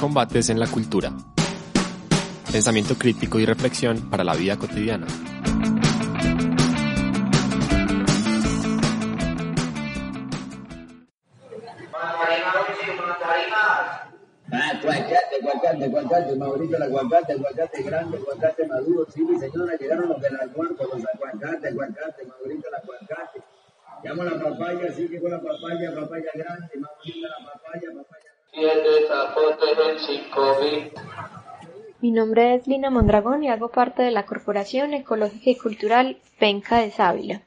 Combates en la cultura. Pensamiento crítico y reflexión para la vida cotidiana. Los. Llamo la papaya, sí, llegó la papaya, papaya grande, Maurito, la papaya, papaya. Mi nombre es Lina Mondragón y hago parte de la Corporación Ecológica y Cultural Penca de Sábila.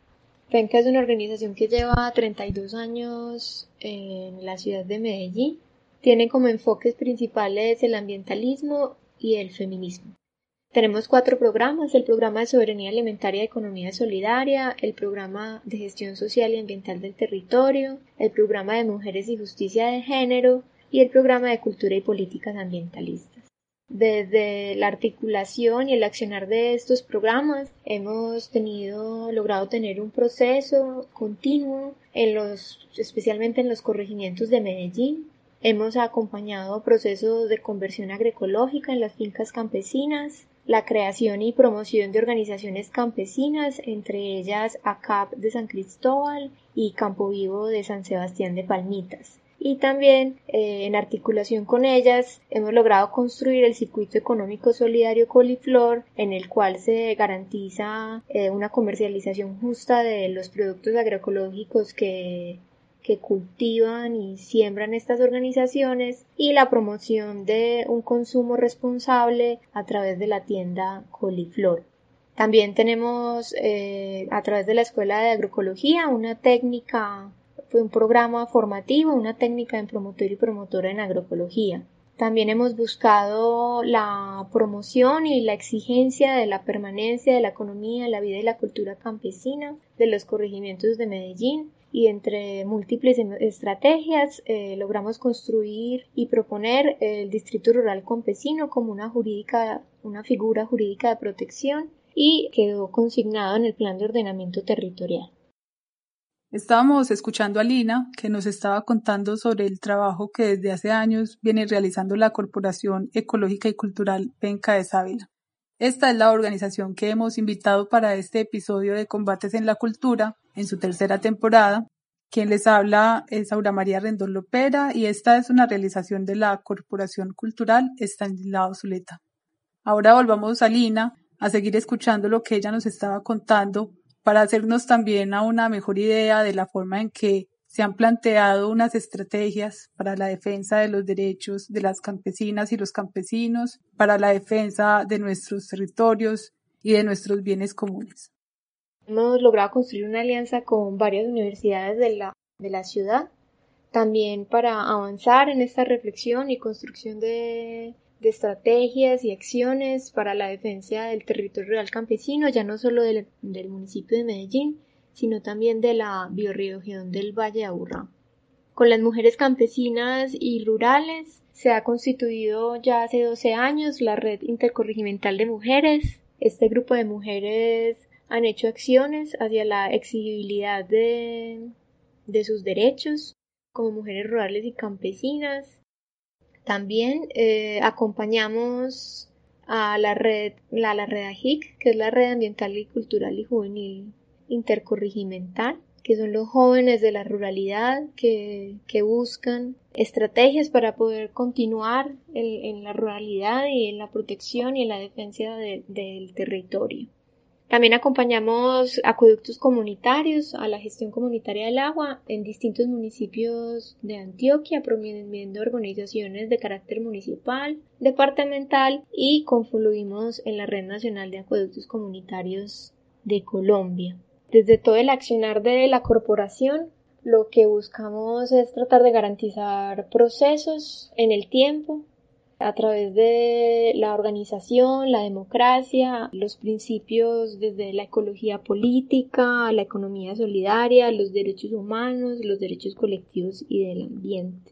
Penca es una organización que lleva 32 años en la ciudad de Medellín. Tiene como enfoques principales el ambientalismo y el feminismo. Tenemos cuatro programas, el programa de soberanía alimentaria y economía solidaria, el programa de gestión social y ambiental del territorio, el programa de mujeres y justicia de género y el programa de cultura y políticas ambientalistas. Desde la articulación y el accionar de estos programas hemos tenido, logrado tener un proceso continuo en los, especialmente en los corregimientos de Medellín. Hemos acompañado procesos de conversión agroecológica en las fincas campesinas, la creación y promoción de organizaciones campesinas, entre ellas ACAP de San Cristóbal y Campo Vivo de San Sebastián de Palmitas y también eh, en articulación con ellas hemos logrado construir el circuito económico solidario Coliflor en el cual se garantiza eh, una comercialización justa de los productos agroecológicos que que cultivan y siembran estas organizaciones y la promoción de un consumo responsable a través de la tienda Coliflor. También tenemos eh, a través de la Escuela de Agroecología una técnica fue un programa formativo, una técnica en promotor y promotora en agroecología. También hemos buscado la promoción y la exigencia de la permanencia de la economía, la vida y la cultura campesina de los corregimientos de Medellín y entre múltiples em, estrategias eh, logramos construir y proponer el distrito rural campesino como una jurídica, una figura jurídica de protección y quedó consignado en el plan de ordenamiento territorial. Estábamos escuchando a Lina, que nos estaba contando sobre el trabajo que desde hace años viene realizando la Corporación Ecológica y Cultural Penca de Sábila. Esta es la organización que hemos invitado para este episodio de Combates en la Cultura, en su tercera temporada. Quien les habla es Aura María Rendón Lopera y esta es una realización de la Corporación Cultural Estanislao Zuleta. Ahora volvamos a Lina a seguir escuchando lo que ella nos estaba contando para hacernos también a una mejor idea de la forma en que se han planteado unas estrategias para la defensa de los derechos de las campesinas y los campesinos, para la defensa de nuestros territorios y de nuestros bienes comunes. Hemos logrado construir una alianza con varias universidades de la, de la ciudad, también para avanzar en esta reflexión y construcción de de estrategias y acciones para la defensa del territorio rural campesino, ya no solo del, municipio de Medellín, sino también de la biorregión del Valle de Aburrá. Con las mujeres campesinas y rurales se ha constituido ya hace 12 años la Red Intercorregimental de Mujeres. Este grupo de mujeres han hecho acciones hacia la exigibilidad de, de sus derechos como mujeres rurales y campesinas, también eh, acompañamos a la red, la, la red AJIC, que es la red ambiental y cultural y juvenil intercorrigimental, que son los jóvenes de la ruralidad que, que buscan estrategias para poder continuar en, la ruralidad y en la protección y en la defensa del territorio. También acompañamos acueductos comunitarios a la gestión comunitaria del agua en distintos municipios de Antioquia, promoviendo organizaciones de carácter municipal, departamental y confluimos en la Red Nacional de Acueductos Comunitarios de Colombia. Desde todo el accionar de la corporación, lo que buscamos es tratar de garantizar procesos en el tiempo a través de la organización, la democracia, los principios desde la ecología política, la economía solidaria, los derechos humanos, los derechos colectivos y del ambiente.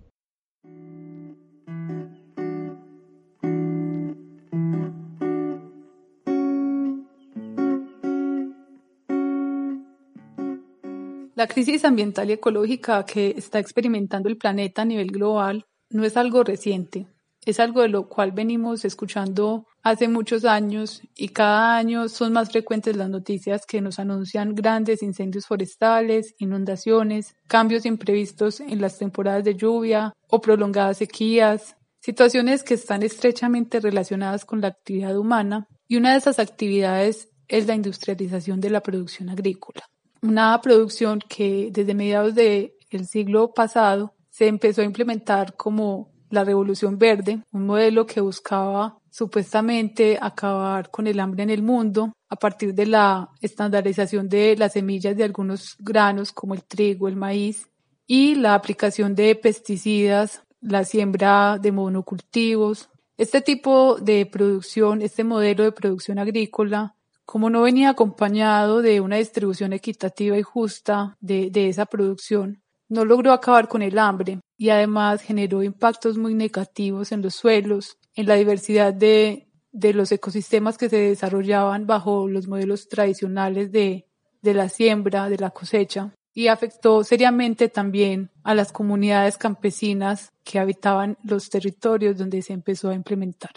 La crisis ambiental y ecológica que está experimentando el planeta a nivel global no es algo reciente, es algo de lo cual venimos escuchando hace muchos años y cada año son más frecuentes las noticias que nos anuncian grandes incendios forestales, inundaciones, cambios imprevistos en las temporadas de lluvia o prolongadas sequías, situaciones que están estrechamente relacionadas con la actividad humana y una de esas actividades es la industrialización de la producción agrícola. Una producción que desde mediados del siglo pasado se empezó a implementar como la Revolución Verde, un modelo que buscaba supuestamente acabar con el hambre en el mundo a partir de la estandarización de las semillas de algunos granos como el trigo, el maíz y la aplicación de pesticidas, la siembra de monocultivos. Este tipo de producción, este modelo de producción agrícola, como no venía acompañado de una distribución equitativa y justa de, de esa producción, no logró acabar con el hambre y además generó impactos muy negativos en los suelos, en la diversidad de, los ecosistemas que se desarrollaban bajo los modelos tradicionales de, de la siembra, de la cosecha, y afectó seriamente también a las comunidades campesinas que habitaban los territorios donde se empezó a implementar.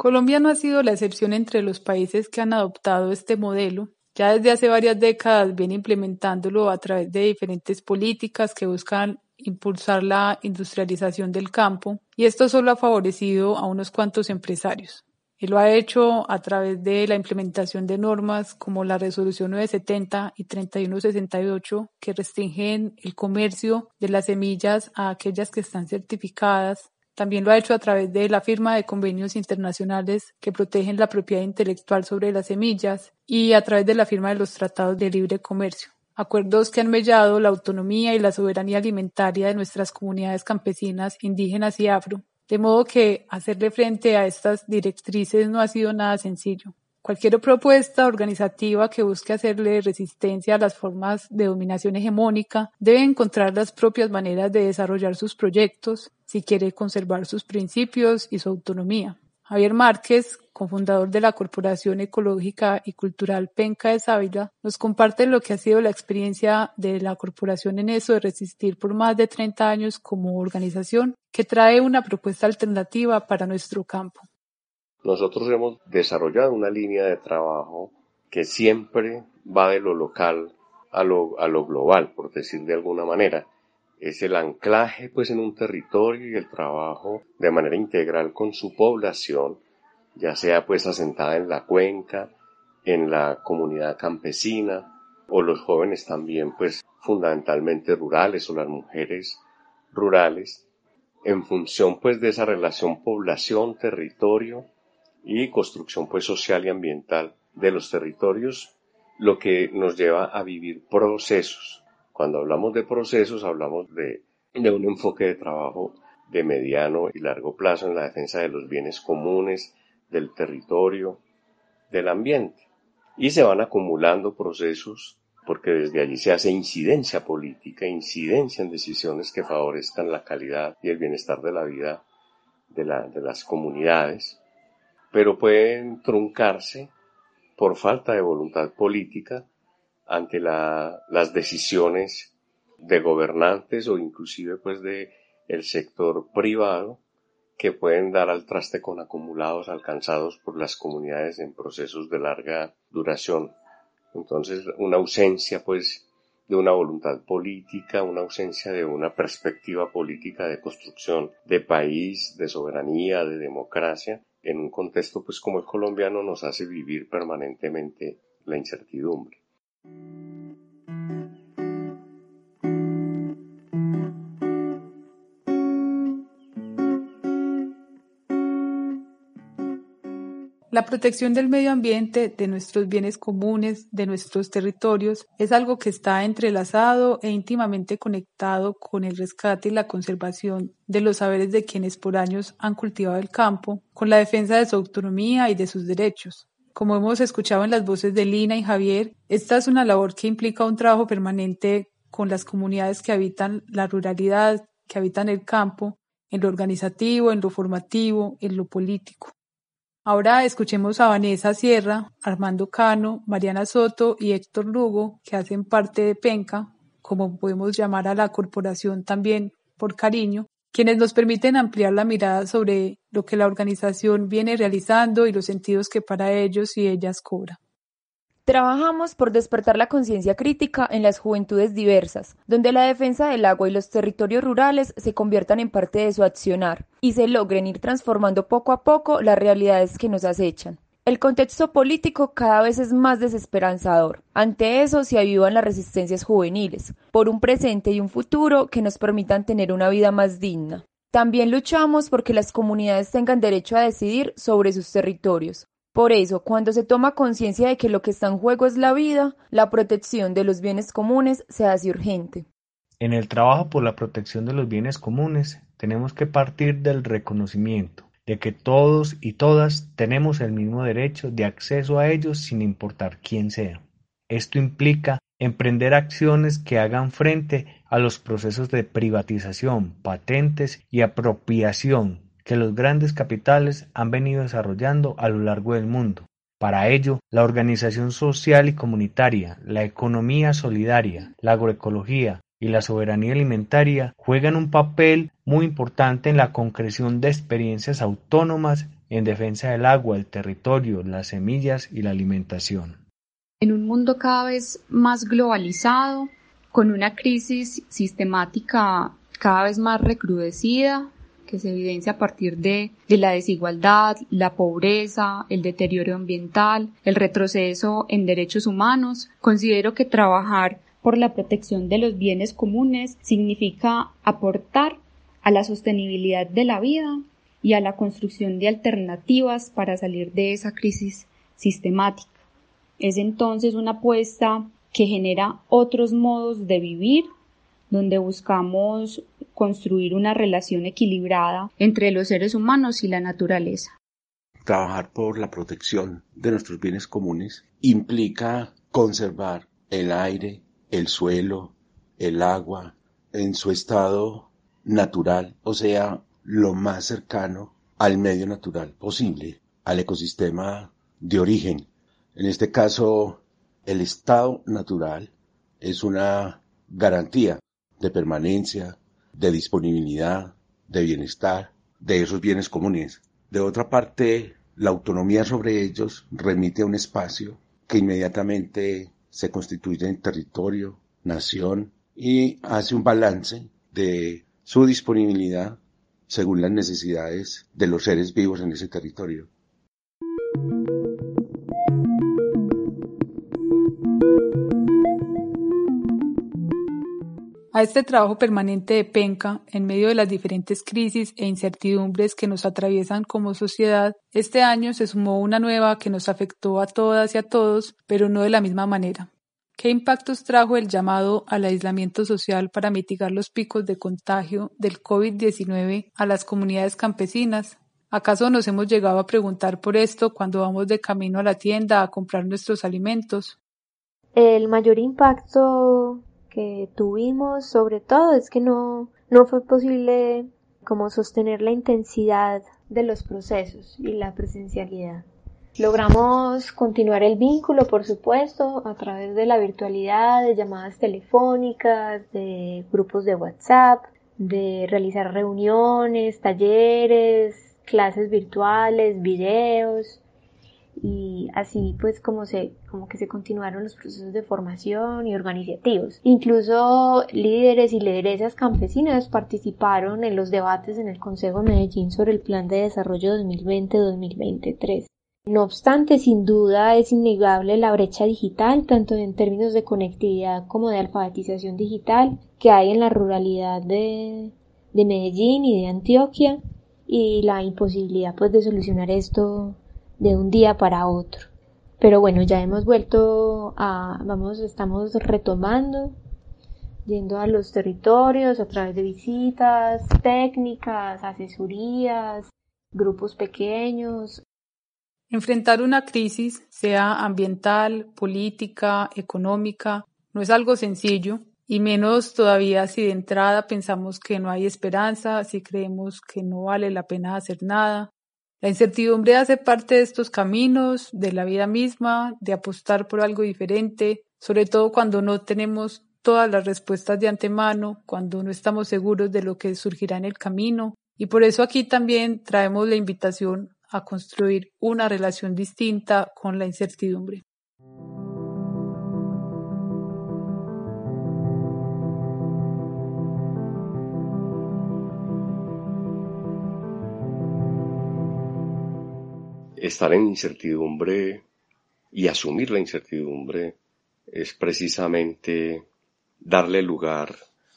Colombia no ha sido la excepción entre los países que han adoptado este modelo. Ya desde hace varias décadas viene implementándolo a través de diferentes políticas que buscan impulsar la industrialización del campo y esto solo ha favorecido a unos cuantos empresarios. Y lo ha hecho a través de la implementación de normas como la Resolución 970 y 3168 que restringen el comercio de las semillas a aquellas que están certificadas también lo ha hecho a través de la firma de convenios internacionales que protegen la propiedad intelectual sobre las semillas y a través de la firma de los tratados de libre comercio. Acuerdos que han mellado la autonomía y la soberanía alimentaria de nuestras comunidades campesinas, indígenas y afro. De modo que hacerle frente a estas directrices no ha sido nada sencillo. Cualquier propuesta organizativa que busque hacerle resistencia a las formas de dominación hegemónica debe encontrar las propias maneras de desarrollar sus proyectos si quiere conservar sus principios y su autonomía. Javier Márquez, cofundador de la Corporación Ecológica y Cultural Penca de Sávila, nos comparte lo que ha sido la experiencia de la corporación en eso de resistir por más de 30 años como organización que trae una propuesta alternativa para nuestro campo. Nosotros hemos desarrollado una línea de trabajo que siempre va de lo local a lo, a lo global, por decir de alguna manera. Es el anclaje pues en un territorio y el trabajo de manera integral con su población, ya sea pues asentada en la cuenca, en la comunidad campesina o los jóvenes también pues fundamentalmente rurales o las mujeres rurales, en función pues de esa relación población-territorio y construcción pues social y ambiental de los territorios, lo que nos lleva a vivir procesos. Cuando hablamos de procesos hablamos de, de un enfoque de trabajo de mediano y largo plazo en la defensa de los bienes comunes, del territorio, del ambiente. Y se van acumulando procesos porque desde allí se hace incidencia política, incidencia en decisiones que favorezcan la calidad y el bienestar de la vida de, la, de las comunidades pero pueden truncarse por falta de voluntad política ante las decisiones de gobernantes o inclusive pues de el sector privado que pueden dar al traste con acumulados alcanzados por las comunidades en procesos de larga duración. Entonces, una ausencia pues de una voluntad política, una ausencia de una perspectiva política de construcción de país, de soberanía, de democracia, en un contexto pues como el colombiano nos hace vivir permanentemente la incertidumbre. La protección del medio ambiente, de nuestros bienes comunes, de nuestros territorios, es algo que está entrelazado e íntimamente conectado con el rescate y la conservación de los saberes de quienes por años han cultivado el campo, con la defensa de su autonomía y de sus derechos. Como hemos escuchado en las voces de Lina y Javier, esta es una labor que implica un trabajo permanente con las comunidades que habitan la ruralidad, que habitan el campo, en lo organizativo, en lo formativo, en lo político. Ahora escuchemos a Vanessa Sierra, Armando Cano, Mariana Soto y Héctor Lugo, que hacen parte de Penca, como podemos llamar a la corporación también por cariño, quienes nos permiten ampliar la mirada sobre lo que la organización viene realizando y los sentidos que para ellos y ellas cobra. Trabajamos por despertar la conciencia crítica en las juventudes diversas, donde la defensa del agua y los territorios rurales se conviertan en parte de su accionar y se logren ir transformando poco a poco las realidades que nos acechan. El contexto político cada vez es más desesperanzador. Ante eso se avivan las resistencias juveniles, por un presente y un futuro que nos permitan tener una vida más digna. También luchamos porque las comunidades tengan derecho a decidir sobre sus territorios. Por eso, cuando se toma conciencia de que lo que está en juego es la vida, la protección de los bienes comunes se hace urgente. En el trabajo por la protección de los bienes comunes, tenemos que partir del reconocimiento de que todos y todas tenemos el mismo derecho de acceso a ellos sin importar quién sea. Esto implica emprender acciones que hagan frente a los procesos de privatización, patentes y apropiación que los grandes capitales han venido desarrollando a lo largo del mundo. Para ello, la organización social y comunitaria, la economía solidaria, la agroecología, y la soberanía alimentaria juegan un papel muy importante en la concreción de experiencias autónomas en defensa del agua, el territorio, las semillas y la alimentación. En un mundo cada vez más globalizado, con una crisis sistemática cada vez más recrudecida, que se evidencia a partir de, de, la desigualdad, la pobreza, el deterioro ambiental, el retroceso en derechos humanos, considero que trabajar por la protección de los bienes comunes significa aportar a la sostenibilidad de la vida y a la construcción de alternativas para salir de esa crisis sistemática. Es entonces una apuesta que genera otros modos de vivir, donde buscamos construir una relación equilibrada entre los seres humanos y la naturaleza. Trabajar por la protección de nuestros bienes comunes implica conservar el aire, el suelo, el agua, en su estado natural, o sea, lo más cercano al medio natural posible, al ecosistema de origen. En este caso, el estado natural es una garantía de permanencia, de disponibilidad, de bienestar, de esos bienes comunes. De otra parte, la autonomía sobre ellos remite a un espacio que inmediatamente se constituye en territorio, nación y hace un balance de su disponibilidad según las necesidades de los seres vivos en ese territorio. A este trabajo permanente de penca, en medio de las diferentes crisis e incertidumbres que nos atraviesan como sociedad, este año se sumó una nueva que nos afectó a todas y a todos, pero no de la misma manera. ¿Qué impactos trajo el llamado al aislamiento social para mitigar los picos de contagio del COVID-19 a las comunidades campesinas? ¿Acaso nos hemos llegado a preguntar por esto cuando vamos de camino a la tienda a comprar nuestros alimentos? El mayor impacto que tuvimos sobre todo es que no, no fue posible como sostener la intensidad de los procesos y la presencialidad. Logramos continuar el vínculo, por supuesto, a través de la virtualidad, de llamadas telefónicas, de grupos de WhatsApp, de realizar reuniones, talleres, clases virtuales, videos, y así pues como se como que se continuaron los procesos de formación y organizativos. Incluso líderes y lideresas campesinas participaron en los debates en el Consejo de Medellín sobre el Plan de Desarrollo 2020-2023. No obstante, sin duda es innegable la brecha digital, tanto en términos de conectividad como de alfabetización digital, que hay en la ruralidad de, de Medellín y de Antioquia, y la imposibilidad pues de solucionar esto de un día para otro. Pero bueno, ya hemos vuelto a, vamos, estamos retomando, yendo a los territorios a través de visitas técnicas, asesorías, grupos pequeños. Enfrentar una crisis, sea ambiental, política, económica, no es algo sencillo, y menos todavía si de entrada pensamos que no hay esperanza, si creemos que no vale la pena hacer nada, La incertidumbre hace parte de estos caminos, de la vida misma, de apostar por algo diferente, sobre todo cuando no tenemos todas las respuestas de antemano, cuando no estamos seguros de lo que surgirá en el camino. Y por eso aquí también traemos la invitación a construir una relación distinta con la incertidumbre. Estar en incertidumbre y asumir la incertidumbre es precisamente darle lugar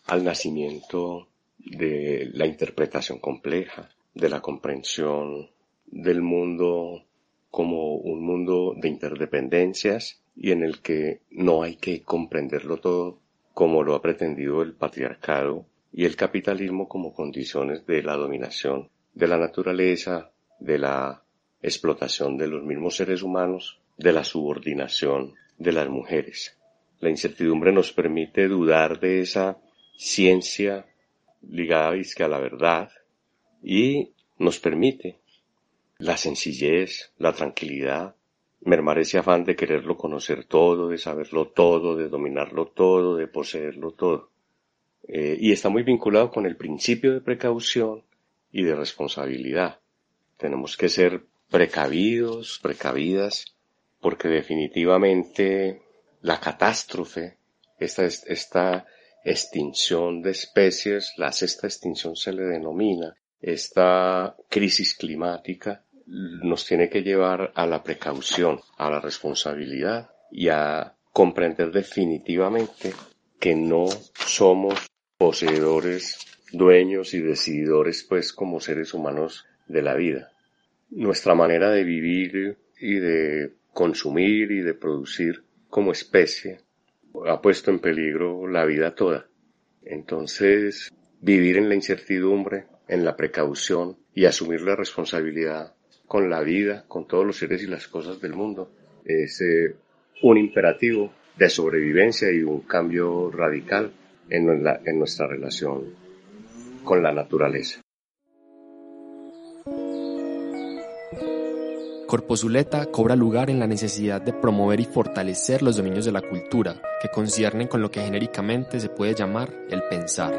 al nacimiento de la interpretación compleja, de la comprensión del mundo como un mundo de interdependencias y en el que no hay que comprenderlo todo como lo ha pretendido el patriarcado y el capitalismo como condiciones de la dominación de la naturaleza, de la explotación de los mismos seres humanos, de la subordinación de las mujeres. La incertidumbre nos permite dudar de esa ciencia ligada a la verdad y nos permite la sencillez, la tranquilidad, mermar ese afán de quererlo conocer todo, de saberlo todo, de dominarlo todo, de poseerlo todo. Eh, y está muy vinculado con el principio de precaución y de responsabilidad. Tenemos que ser precavidos, precavidas, porque definitivamente la catástrofe, esta, esta extinción de especies, la sexta extinción se le denomina, esta crisis climática nos tiene que llevar a la precaución, a la responsabilidad y a comprender definitivamente que no somos poseedores, dueños y decididores pues como seres humanos de la vida. Nuestra manera de vivir y de consumir y de producir como especie ha puesto en peligro la vida toda. Entonces, vivir en la incertidumbre, en la precaución y asumir la responsabilidad con la vida, con todos los seres y las cosas del mundo, es eh, un imperativo de sobrevivencia y un cambio radical en, en nuestra relación con la naturaleza. Corpozuleta cobra lugar en la necesidad de promover y fortalecer los dominios de la cultura, que conciernen con lo que genéricamente se puede llamar el pensar.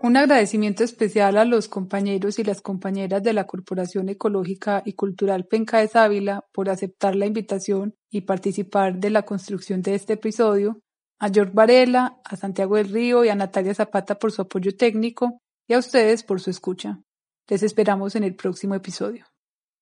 Un agradecimiento especial a los compañeros y las compañeras de la Corporación Ecológica y Cultural Penca de Ávila por aceptar la invitación y participar de la construcción de este episodio, a George Varela, a Santiago del Río y a Natalia Zapata por su apoyo técnico y a ustedes por su escucha. Les esperamos en el próximo episodio.